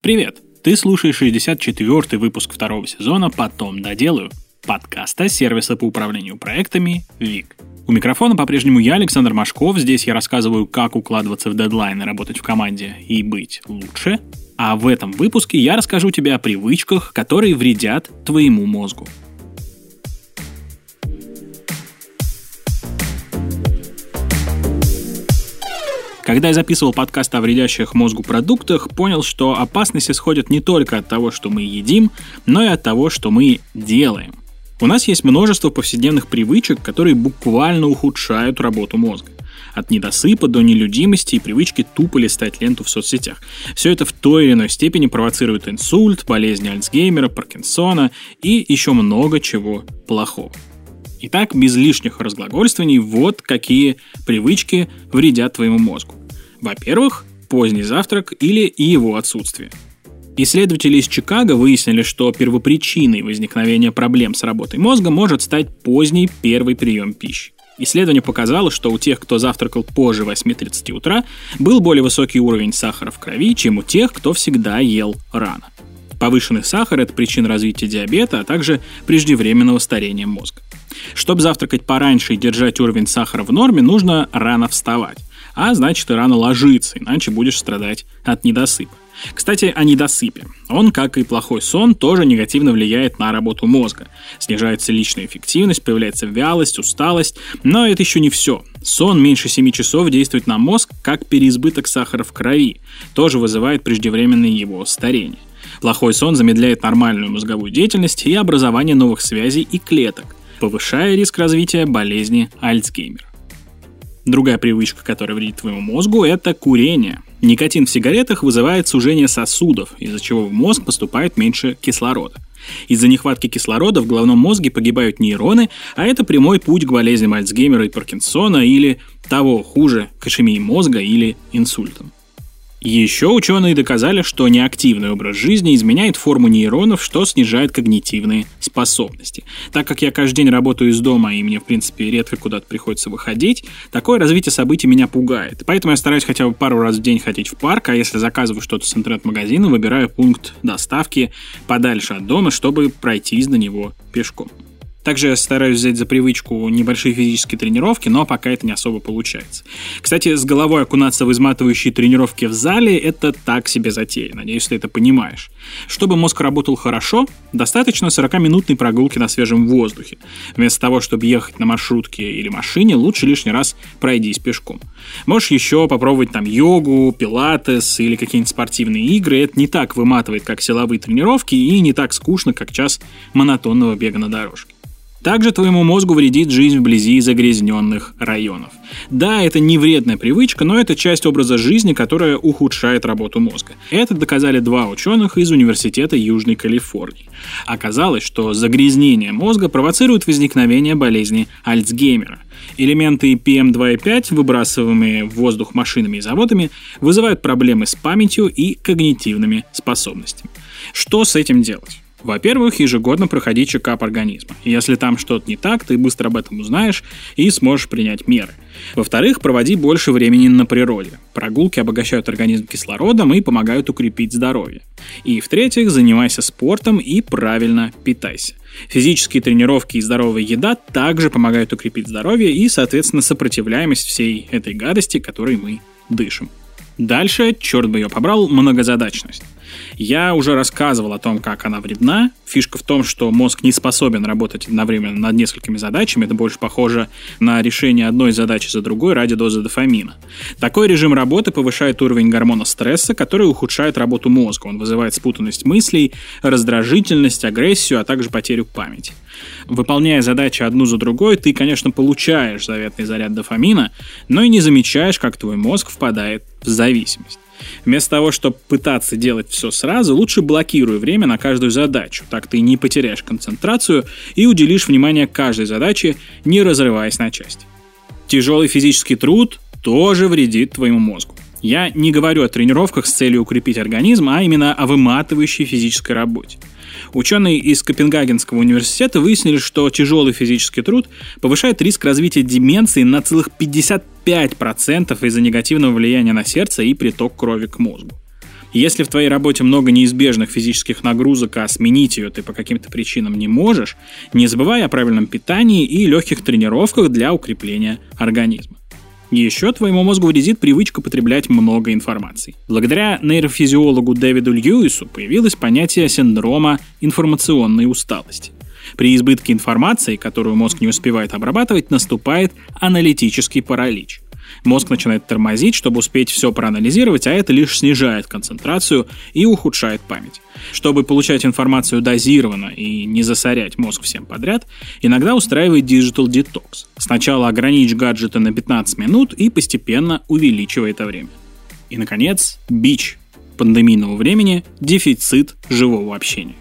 Привет! Ты слушаешь 64-й выпуск второго сезона «Потом доделаю» подкаста сервиса по управлению проектами ВИК. У микрофона по-прежнему я, Александр Машков. Здесь я рассказываю, как укладываться в дедлайны, работать в команде и быть лучше. А в этом выпуске я расскажу тебе о привычках, которые вредят твоему мозгу. Когда я записывал подкаст о вредящих мозгу продуктах, понял, что опасность исходит не только от того, что мы едим, но и от того, что мы делаем. У нас есть множество повседневных привычек, которые буквально ухудшают работу мозга. От недосыпа до нелюдимости и привычки тупо листать ленту в соцсетях. Все это в той или иной степени провоцирует инсульт, болезни Альцгеймера, Паркинсона и еще много чего плохого. Итак, без лишних разглагольствований, вот какие привычки вредят твоему мозгу. Во-первых, поздний завтрак или и его отсутствие. Исследователи из Чикаго выяснили, что первопричиной возникновения проблем с работой мозга может стать поздний первый прием пищи. Исследование показало, что у тех, кто завтракал позже 8.30 утра, был более высокий уровень сахара в крови, чем у тех, кто всегда ел рано. Повышенный сахар – это причина развития диабета, а также преждевременного старения мозга. Чтобы завтракать пораньше и держать уровень сахара в норме, нужно рано вставать а значит и рано ложиться, иначе будешь страдать от недосыпа. Кстати, о недосыпе. Он, как и плохой сон, тоже негативно влияет на работу мозга. Снижается личная эффективность, появляется вялость, усталость. Но это еще не все. Сон меньше 7 часов действует на мозг, как переизбыток сахара в крови. Тоже вызывает преждевременное его старение. Плохой сон замедляет нормальную мозговую деятельность и образование новых связей и клеток, повышая риск развития болезни Альцгеймера. Другая привычка, которая вредит твоему мозгу, это курение. Никотин в сигаретах вызывает сужение сосудов, из-за чего в мозг поступает меньше кислорода. Из-за нехватки кислорода в головном мозге погибают нейроны, а это прямой путь к болезням Альцгеймера и Паркинсона или того хуже, к мозга или инсультам. Еще ученые доказали, что неактивный образ жизни изменяет форму нейронов, что снижает когнитивные способности. Так как я каждый день работаю из дома и мне, в принципе, редко куда-то приходится выходить, такое развитие событий меня пугает. Поэтому я стараюсь хотя бы пару раз в день ходить в парк, а если заказываю что-то с интернет-магазина, выбираю пункт доставки подальше от дома, чтобы пройтись до него пешком. Также я стараюсь взять за привычку небольшие физические тренировки, но пока это не особо получается. Кстати, с головой окунаться в изматывающие тренировки в зале – это так себе затея. Надеюсь, ты это понимаешь. Чтобы мозг работал хорошо, достаточно 40-минутной прогулки на свежем воздухе. Вместо того, чтобы ехать на маршрутке или машине, лучше лишний раз пройдись пешком. Можешь еще попробовать там йогу, пилатес или какие-нибудь спортивные игры. Это не так выматывает, как силовые тренировки, и не так скучно, как час монотонного бега на дорожке. Также твоему мозгу вредит жизнь вблизи загрязненных районов. Да, это не вредная привычка, но это часть образа жизни, которая ухудшает работу мозга. Это доказали два ученых из Университета Южной Калифорнии. Оказалось, что загрязнение мозга провоцирует возникновение болезни Альцгеймера. Элементы PM2,5, выбрасываемые в воздух машинами и заводами, вызывают проблемы с памятью и когнитивными способностями. Что с этим делать? Во-первых, ежегодно проходи чекап организма. Если там что-то не так, ты быстро об этом узнаешь и сможешь принять меры. Во-вторых, проводи больше времени на природе. Прогулки обогащают организм кислородом и помогают укрепить здоровье. И в-третьих, занимайся спортом и правильно питайся. Физические тренировки и здоровая еда также помогают укрепить здоровье и, соответственно, сопротивляемость всей этой гадости, которой мы дышим. Дальше, черт бы ее побрал, многозадачность. Я уже рассказывал о том, как она вредна. Фишка в том, что мозг не способен работать одновременно над несколькими задачами. Это больше похоже на решение одной задачи за другой ради дозы дофамина. Такой режим работы повышает уровень гормона стресса, который ухудшает работу мозга. Он вызывает спутанность мыслей, раздражительность, агрессию, а также потерю памяти. Выполняя задачи одну за другой, ты, конечно, получаешь заветный заряд дофамина, но и не замечаешь, как твой мозг впадает в зависимость. Вместо того, чтобы пытаться делать все сразу, лучше блокируй время на каждую задачу. Так ты не потеряешь концентрацию и уделишь внимание каждой задаче, не разрываясь на части. Тяжелый физический труд тоже вредит твоему мозгу. Я не говорю о тренировках с целью укрепить организм, а именно о выматывающей физической работе. Ученые из Копенгагенского университета выяснили, что тяжелый физический труд повышает риск развития деменции на целых 55% из-за негативного влияния на сердце и приток крови к мозгу. Если в твоей работе много неизбежных физических нагрузок, а сменить ее ты по каким-то причинам не можешь, не забывай о правильном питании и легких тренировках для укрепления организма. Еще твоему мозгу вредит привычка потреблять много информации. Благодаря нейрофизиологу Дэвиду Льюису появилось понятие синдрома информационной усталости. При избытке информации, которую мозг не успевает обрабатывать, наступает аналитический паралич. Мозг начинает тормозить, чтобы успеть все проанализировать, а это лишь снижает концентрацию и ухудшает память. Чтобы получать информацию дозированно и не засорять мозг всем подряд, иногда устраивает Digital Detox. Сначала ограничь гаджеты на 15 минут и постепенно увеличивай это время. И, наконец, бич пандемийного времени – дефицит живого общения.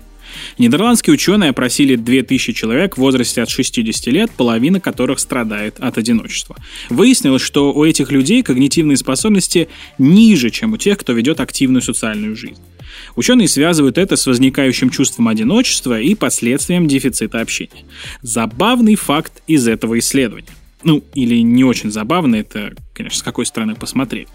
Нидерландские ученые опросили 2000 человек в возрасте от 60 лет, половина которых страдает от одиночества. Выяснилось, что у этих людей когнитивные способности ниже, чем у тех, кто ведет активную социальную жизнь. Ученые связывают это с возникающим чувством одиночества и последствием дефицита общения. Забавный факт из этого исследования. Ну, или не очень забавно, это, конечно, с какой стороны посмотреть.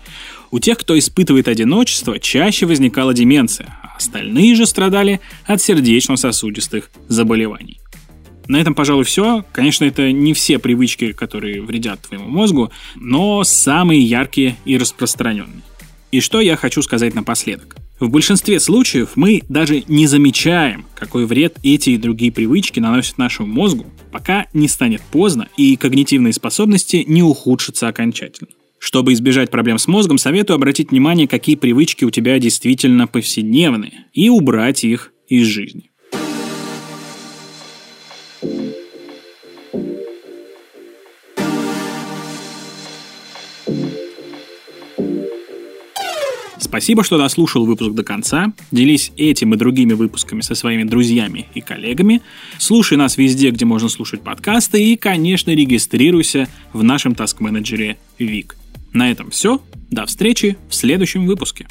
У тех, кто испытывает одиночество, чаще возникала деменция, а остальные же страдали от сердечно-сосудистых заболеваний. На этом, пожалуй, все. Конечно, это не все привычки, которые вредят твоему мозгу, но самые яркие и распространенные. И что я хочу сказать напоследок. В большинстве случаев мы даже не замечаем, какой вред эти и другие привычки наносят нашему мозгу, пока не станет поздно и когнитивные способности не ухудшатся окончательно. Чтобы избежать проблем с мозгом, советую обратить внимание, какие привычки у тебя действительно повседневные, и убрать их из жизни. Спасибо, что дослушал выпуск до конца. Делись этим и другими выпусками со своими друзьями и коллегами. Слушай нас везде, где можно слушать подкасты. И, конечно, регистрируйся в нашем таск-менеджере Вик. На этом все. До встречи в следующем выпуске.